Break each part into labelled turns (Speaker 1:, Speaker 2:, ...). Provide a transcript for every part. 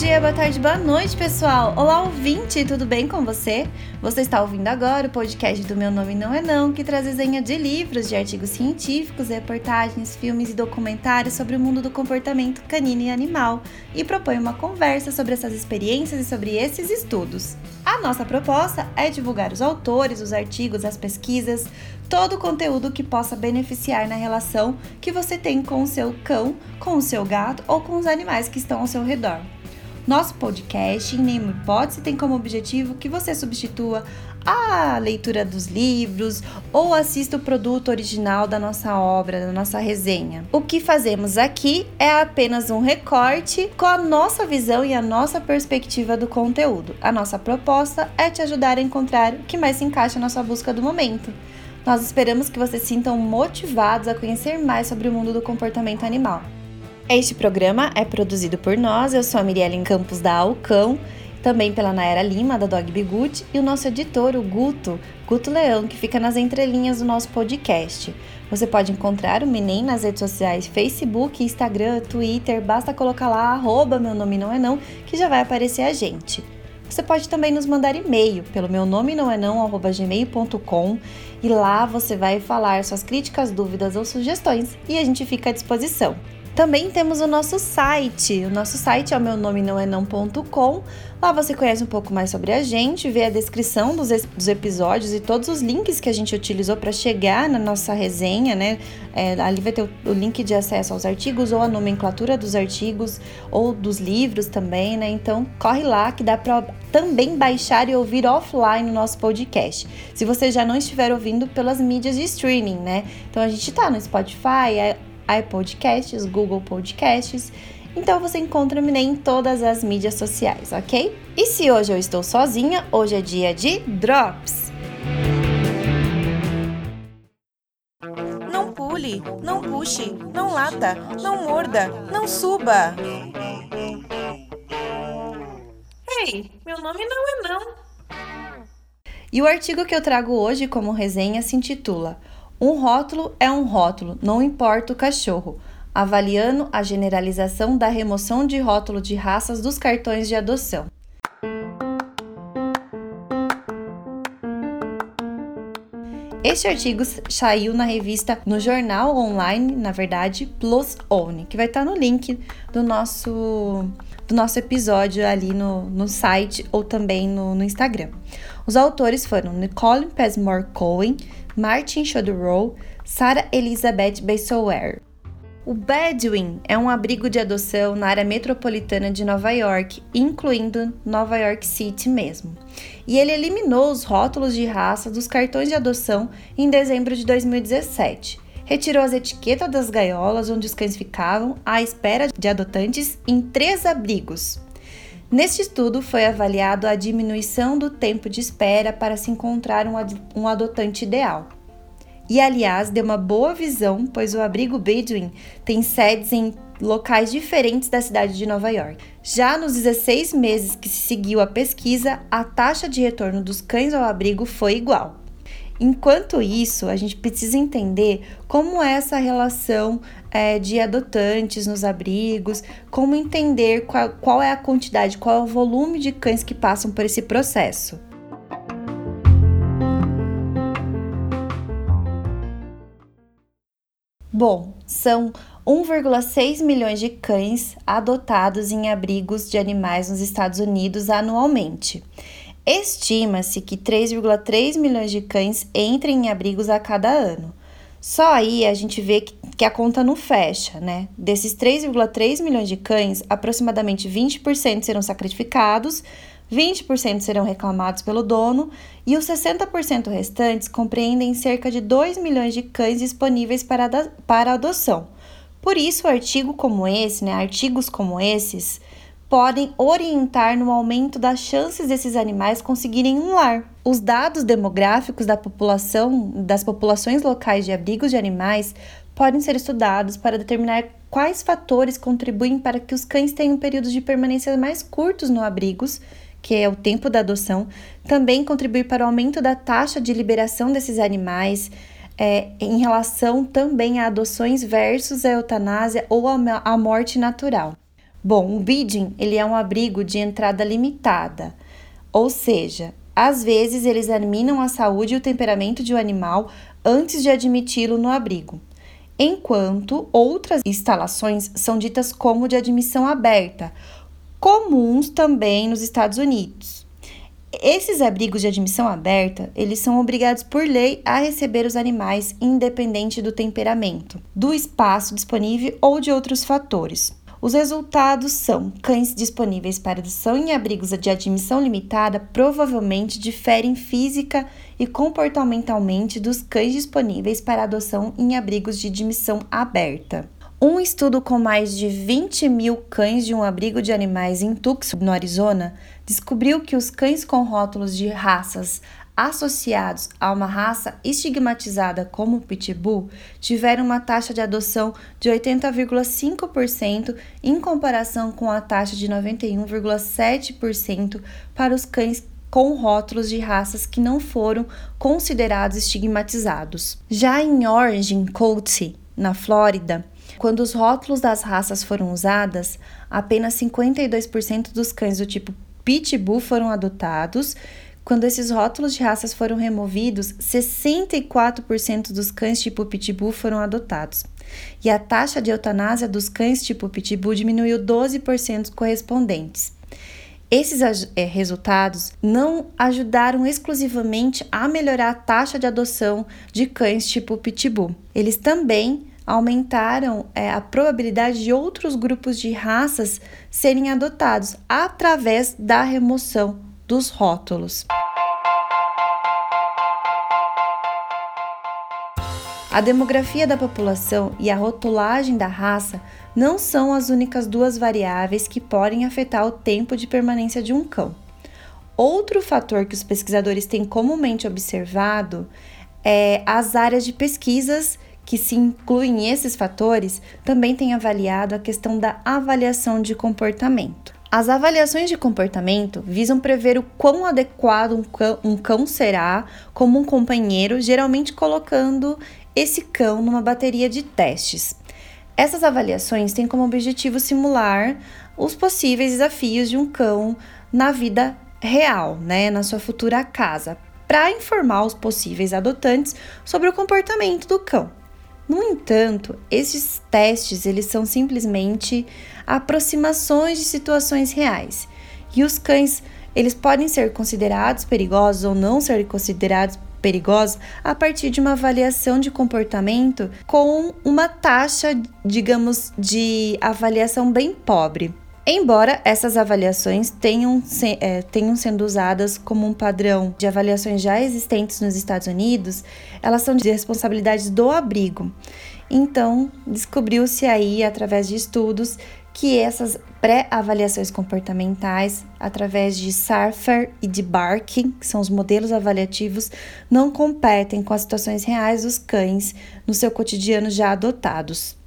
Speaker 1: dia, boa tarde, boa noite, pessoal! Olá, ouvinte, tudo bem com você? Você está ouvindo agora o podcast do Meu Nome Não É Não, que traz desenho de livros, de artigos científicos, reportagens, filmes e documentários sobre o mundo do comportamento canino e animal e propõe uma conversa sobre essas experiências e sobre esses estudos. A nossa proposta é divulgar os autores, os artigos, as pesquisas, todo o conteúdo que possa beneficiar na relação que você tem com o seu cão, com o seu gato ou com os animais que estão ao seu redor. Nosso podcast, em nenhuma hipótese, tem como objetivo que você substitua a leitura dos livros ou assista o produto original da nossa obra, da nossa resenha. O que fazemos aqui é apenas um recorte com a nossa visão e a nossa perspectiva do conteúdo. A nossa proposta é te ajudar a encontrar o que mais se encaixa na sua busca do momento. Nós esperamos que vocês sintam motivados a conhecer mais sobre o mundo do comportamento animal. Este programa é produzido por nós, eu sou a Mirielle Campos da Alcão, também pela Naera Lima, da Dog Bigut, e o nosso editor, o Guto, Guto Leão, que fica nas entrelinhas do nosso podcast. Você pode encontrar o Menem nas redes sociais Facebook, Instagram, Twitter, basta colocar lá, arroba meu nome não é não, que já vai aparecer a gente. Você pode também nos mandar e-mail pelo meu nome não é não, arroba gmail.com e lá você vai falar suas críticas, dúvidas ou sugestões e a gente fica à disposição. Também temos o nosso site. O nosso site é o meu nome não é não.com. Lá você conhece um pouco mais sobre a gente, vê a descrição dos, dos episódios e todos os links que a gente utilizou para chegar na nossa resenha, né? É, ali vai ter o, o, link de acesso aos artigos ou a nomenclatura dos artigos ou dos livros também, né? Então corre lá que dá para também baixar e ouvir offline o nosso podcast. Se você já não estiver ouvindo pelas mídias de streaming, né? Então a gente tá no Spotify, iPodcasts, Google Podcasts. Então você encontra-me em todas as mídias sociais, ok? E se hoje eu estou sozinha, hoje é dia de Drops.
Speaker 2: Não pule, não puxe, não lata, não morda, não suba. Ei, meu nome não é não.
Speaker 1: E o artigo que eu trago hoje como resenha se intitula um rótulo é um rótulo, não importa o cachorro, avaliando a generalização da remoção de rótulo de raças dos cartões de adoção. Este artigo saiu na revista, no jornal online, na verdade, Plus Own, que vai estar no link do nosso, do nosso episódio ali no, no site ou também no, no Instagram. Os autores foram Nicole Pesmore Cohen, Martin Chodorow, Sarah Elizabeth Beisower. O Bedouin é um abrigo de adoção na área metropolitana de Nova York, incluindo Nova York City mesmo. E ele eliminou os rótulos de raça dos cartões de adoção em dezembro de 2017. Retirou as etiquetas das gaiolas onde os cães ficavam à espera de adotantes em três abrigos. Neste estudo foi avaliado a diminuição do tempo de espera para se encontrar um adotante ideal. E aliás, deu uma boa visão, pois o abrigo Bedouin tem sedes em locais diferentes da cidade de Nova York. Já nos 16 meses que se seguiu a pesquisa, a taxa de retorno dos cães ao abrigo foi igual. Enquanto isso, a gente precisa entender como é essa relação é, de adotantes nos abrigos, como entender qual, qual é a quantidade, qual é o volume de cães que passam por esse processo. Bom, são 1,6 milhões de cães adotados em abrigos de animais nos Estados Unidos anualmente. Estima-se que 3,3 milhões de cães entrem em abrigos a cada ano. Só aí a gente vê que, a conta não fecha, né? Desses 3,3 milhões de cães, aproximadamente 20% serão sacrificados, 20% serão reclamados pelo dono e os 60% restantes compreendem cerca de 2 milhões de cães disponíveis para, para adoção. Por isso, artigo como esse, né, artigos como esses, podem orientar no aumento das chances desses animais conseguirem um lar. Os dados demográficos da população, das populações locais de abrigos de animais podem ser estudados para determinar quais fatores contribuem para que os cães tenham períodos de permanência mais curtos no abrigos, que é o tempo da adoção, também contribuir para o aumento da taxa de liberação desses animais, é, em relação também a adoções versus a eutanásia ou a, a morte natural. Bom, o bidding ele é um abrigo de entrada limitada, ou seja, às vezes eles examinam a saúde e o temperamento de um animal antes de admiti-lo no abrigo, enquanto outras instalações são ditas como de admissão aberta, comuns também nos Estados Unidos. Esses abrigos de admissão aberta, eles são obrigados por lei a receber os animais independente do temperamento, do espaço disponível ou de outros fatores. Os resultados são: cães disponíveis para adoção em abrigos de admissão limitada provavelmente diferem física e comportamentalmente dos cães disponíveis para adoção em abrigos de admissão aberta. Um estudo com mais de 20 mil cães de um abrigo de animais em Tucson, no Arizona, descobriu que os cães com rótulos de raças associados a uma raça estigmatizada como o Pitbull tiveram uma taxa de adoção de 80,5% em comparação com a taxa de 91,7% para os cães com rótulos de raças que não foram considerados estigmatizados. Já em Orange County, na Flórida, quando os rótulos das raças foram usadas, apenas 52% dos cães do tipo Pitbull foram adotados quando esses rótulos de raças foram removidos, 64% dos cães tipo Pitbull foram adotados. E a taxa de eutanásia dos cães tipo Pitbull diminuiu 12% correspondentes. Esses é, resultados não ajudaram exclusivamente a melhorar a taxa de adoção de cães tipo Pitbull. Eles também aumentaram é, a probabilidade de outros grupos de raças serem adotados através da remoção dos rótulos. A demografia da população e a rotulagem da raça não são as únicas duas variáveis que podem afetar o tempo de permanência de um cão. Outro fator que os pesquisadores têm comumente observado é as áreas de pesquisas que se incluem esses fatores também têm avaliado a questão da avaliação de comportamento. As avaliações de comportamento visam prever o quão adequado um cão, um cão, será como um companheiro, geralmente colocando esse cão numa bateria de testes. Essas avaliações têm como objetivo simular os possíveis desafios de um cão na vida real, né, na sua futura casa, para informar os possíveis adotantes sobre o comportamento do cão. No entanto, esses testes eles são simplesmente aproximações de situações reais. E os cães, eles podem ser considerados perigosos ou não ser considerados perigosos a partir de uma avaliação de comportamento com uma taxa, digamos, de avaliação bem pobre. Embora essas avaliações tenham, se, é, tenham sendo usadas como um padrão de avaliações já existentes nos Estados Unidos, elas são de responsabilidade do abrigo. Então, descobriu-se aí, através de estudos, que essas pré-avaliações comportamentais, através de Sarfer e de Barking, que são os modelos avaliativos, não competem com as situações reais dos cães no seu cotidiano já adotados.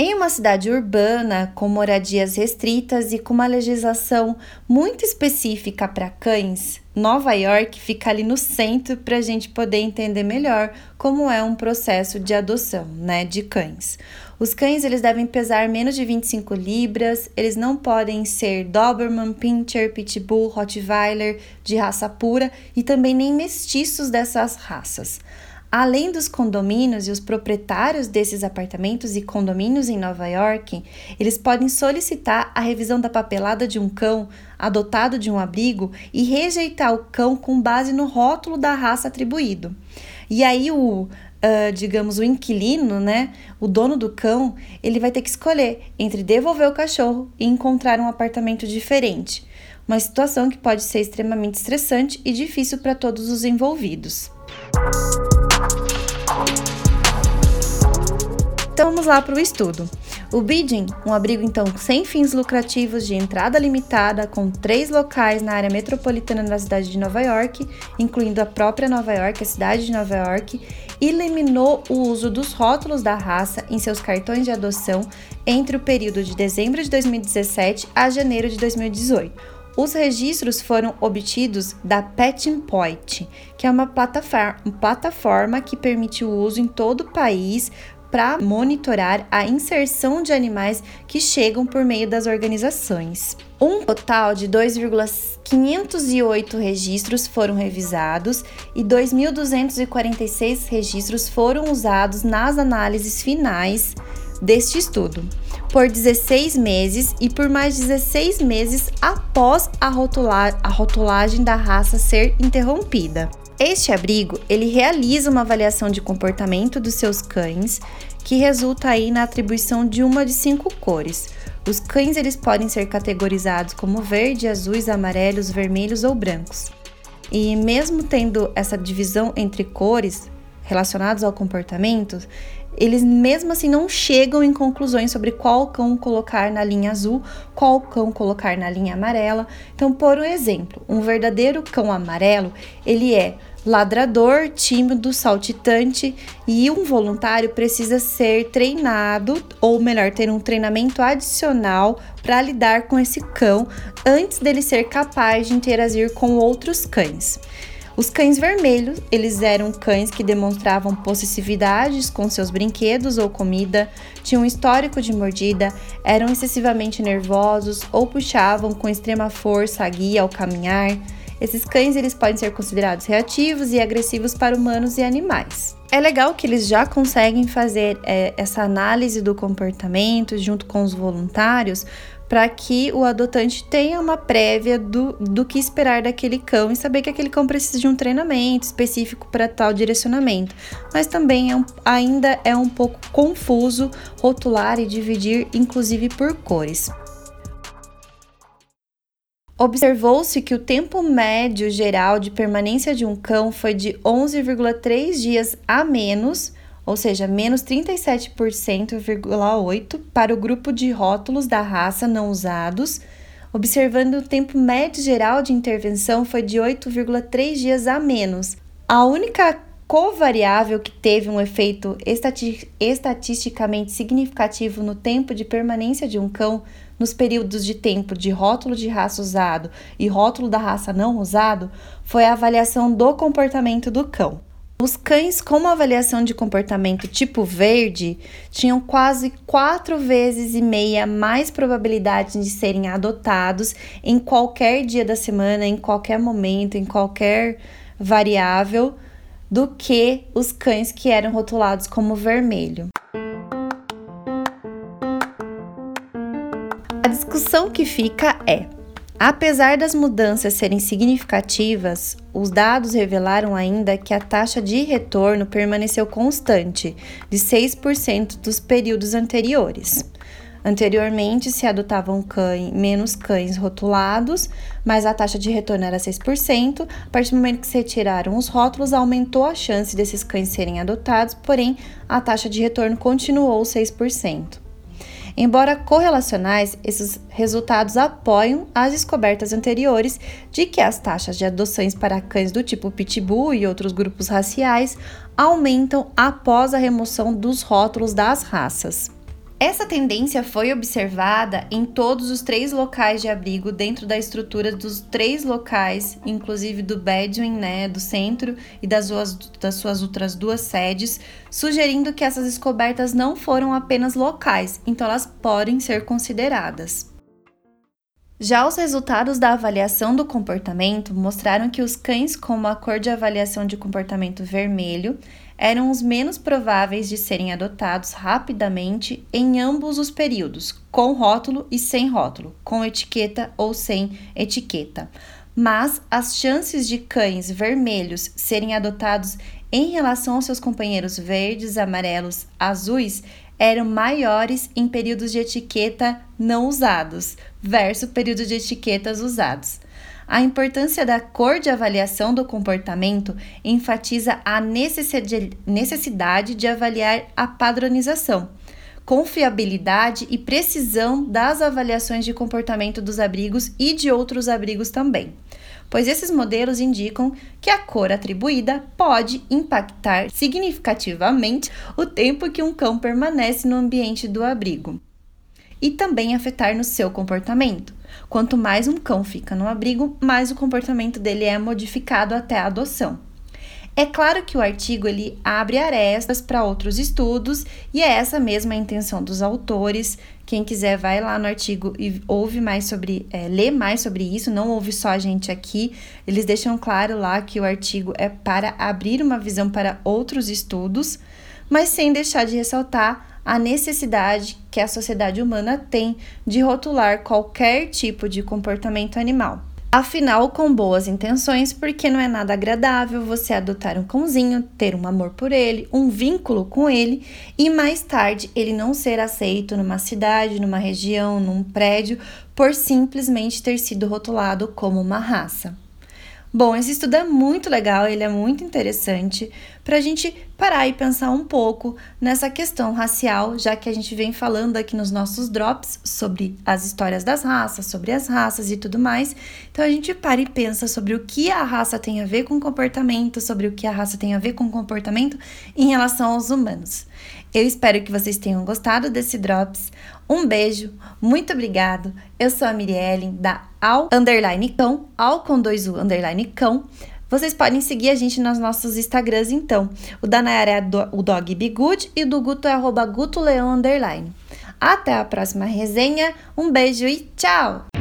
Speaker 1: Em uma cidade urbana, com moradias restritas e com uma legislação muito específica para cães, Nova York fica ali no centro para a gente poder entender melhor como é um processo de adoção né, de cães. Os cães eles devem pesar menos de 25 libras, eles não podem ser Doberman, Pinscher, Pitbull, Rottweiler de raça pura e também nem mestiços dessas raças. Além dos condomínios e os proprietários desses apartamentos e condomínios em Nova York, eles podem solicitar a revisão da papelada de um cão adotado de um abrigo e rejeitar o cão com base no rótulo da raça atribuído. E aí o, uh, digamos, o inquilino, né, o dono do cão, ele vai ter que escolher entre devolver o cachorro e encontrar um apartamento diferente. Uma situação que pode ser extremamente estressante e difícil para todos os envolvidos. Então vamos lá para o estudo. O bidding, um abrigo então sem fins lucrativos de entrada limitada, com três locais na área metropolitana da cidade de Nova York, incluindo a própria Nova York, a cidade de Nova York, eliminou o uso dos rótulos da raça em seus cartões de adoção entre o período de dezembro de 2017 a janeiro de 2018. Os registros foram obtidos da Petting Point, que é uma plataforma, uma plataforma que permite o uso em todo o país para monitorar a inserção de animais que chegam por meio das organizações. Um total de 2,508 registros foram revisados e 2.246 registros foram usados nas análises finais deste estudo, por 16 meses e por mais 16 meses após a, a rotulagem da raça ser interrompida. Este abrigo, ele realiza uma avaliação de comportamento dos seus cães, que resulta aí na atribuição de uma de cinco cores. Os cães eles podem ser categorizados como verde, azuis, amarelos, vermelhos ou brancos. E mesmo tendo essa divisão entre cores relacionados ao comportamento, eles mesmo assim não chegam em conclusões sobre qual cão colocar na linha azul, qual cão colocar na linha amarela. Então, por um exemplo, um verdadeiro cão amarelo, ele é ladrador, tímido, saltitante e um voluntário precisa ser treinado, ou melhor, ter um treinamento adicional para lidar com esse cão antes dele ser capaz de interagir com outros cães. Os cães vermelhos, eles eram cães que demonstravam possessividades com seus brinquedos ou comida, tinham histórico de mordida, eram excessivamente nervosos ou puxavam com extrema força a guia ao caminhar. Esses cães eles podem ser considerados reativos e agressivos para humanos e animais. É legal que eles já conseguem fazer é, essa análise do comportamento junto com os voluntários, para que o adotante tenha uma prévia do, do que esperar daquele cão e saber que aquele cão precisa de um treinamento específico para tal direcionamento. Mas também é um, ainda é um pouco confuso rotular e dividir, inclusive por cores. Observou-se que o tempo médio geral de permanência de um cão foi de 11,3 dias a menos ou seja, menos 37,8% para o grupo de rótulos da raça não usados, observando o tempo médio geral de intervenção foi de 8,3 dias a menos. A única covariável que teve um efeito estati estatisticamente significativo no tempo de permanência de um cão nos períodos de tempo de rótulo de raça usado e rótulo da raça não usado foi a avaliação do comportamento do cão. Os cães com uma avaliação de comportamento tipo verde tinham quase quatro vezes e meia mais probabilidade de serem adotados em qualquer dia da semana, em qualquer momento, em qualquer variável, do que os cães que eram rotulados como vermelho. A discussão que fica é: Apesar das mudanças serem significativas, os dados revelaram ainda que a taxa de retorno permaneceu constante, de 6% dos períodos anteriores. Anteriormente se adotavam cães, menos cães rotulados, mas a taxa de retorno era 6%. A partir do momento que se retiraram os rótulos, aumentou a chance desses cães serem adotados, porém a taxa de retorno continuou 6%. Embora correlacionais, esses resultados apoiam as descobertas anteriores de que as taxas de adoções para cães do tipo Pitbull e outros grupos raciais aumentam após a remoção dos rótulos das raças. Essa tendência foi observada em todos os três locais de abrigo dentro da estrutura dos três locais, inclusive do Bedouin, né, do centro e das suas, das suas outras duas sedes, sugerindo que essas descobertas não foram apenas locais, então elas podem ser consideradas. Já os resultados da avaliação do comportamento mostraram que os cães com a cor de avaliação de comportamento vermelho eram os menos prováveis de serem adotados rapidamente em ambos os períodos, com rótulo e sem rótulo, com etiqueta ou sem etiqueta. Mas as chances de cães vermelhos serem adotados em relação aos seus companheiros verdes, amarelos, azuis eram maiores em períodos de etiqueta não usados versus períodos de etiquetas usados. A importância da cor de avaliação do comportamento enfatiza a necessidade de avaliar a padronização, confiabilidade e precisão das avaliações de comportamento dos abrigos e de outros abrigos também, pois esses modelos indicam que a cor atribuída pode impactar significativamente o tempo que um cão permanece no ambiente do abrigo e também afetar no seu comportamento. Quanto mais um cão fica no abrigo, mais o comportamento dele é modificado até a adoção. É claro que o artigo ele abre arestas para outros estudos e é essa mesma a intenção dos autores. Quem quiser vai lá no artigo e ouve mais sobre, é, lê mais sobre isso, não ouve só a gente aqui. Eles deixam claro lá que o artigo é para abrir uma visão para outros estudos, mas sem deixar de ressaltar a necessidade que a sociedade humana tem de rotular qualquer tipo de comportamento animal. Afinal, com boas intenções, porque não é nada agradável você adotar um cãozinho, ter um amor por ele, um vínculo com ele e mais tarde ele não ser aceito numa cidade, numa região, num prédio, por simplesmente ter sido rotulado como uma raça. Bom, esse estudo é muito legal, ele é muito interessante para a gente parar e pensar um pouco nessa questão racial, já que a gente vem falando aqui nos nossos drops sobre as histórias das raças, sobre as raças e tudo mais. Então a gente para e pensa sobre o que a raça tem a ver com comportamento, sobre o que a raça tem a ver com comportamento em relação aos humanos. Eu espero que vocês tenham gostado desse Drops. Um beijo, muito obrigado. Eu sou a Mirielle da Al Underline Cão, Al com dois U Underline Cão. Vocês podem seguir a gente nos nossos Instagrams então. O da Nayara é do, o Dog Be Good e do Guto é arroba Guto Leão Underline. Até a próxima resenha, um beijo e tchau!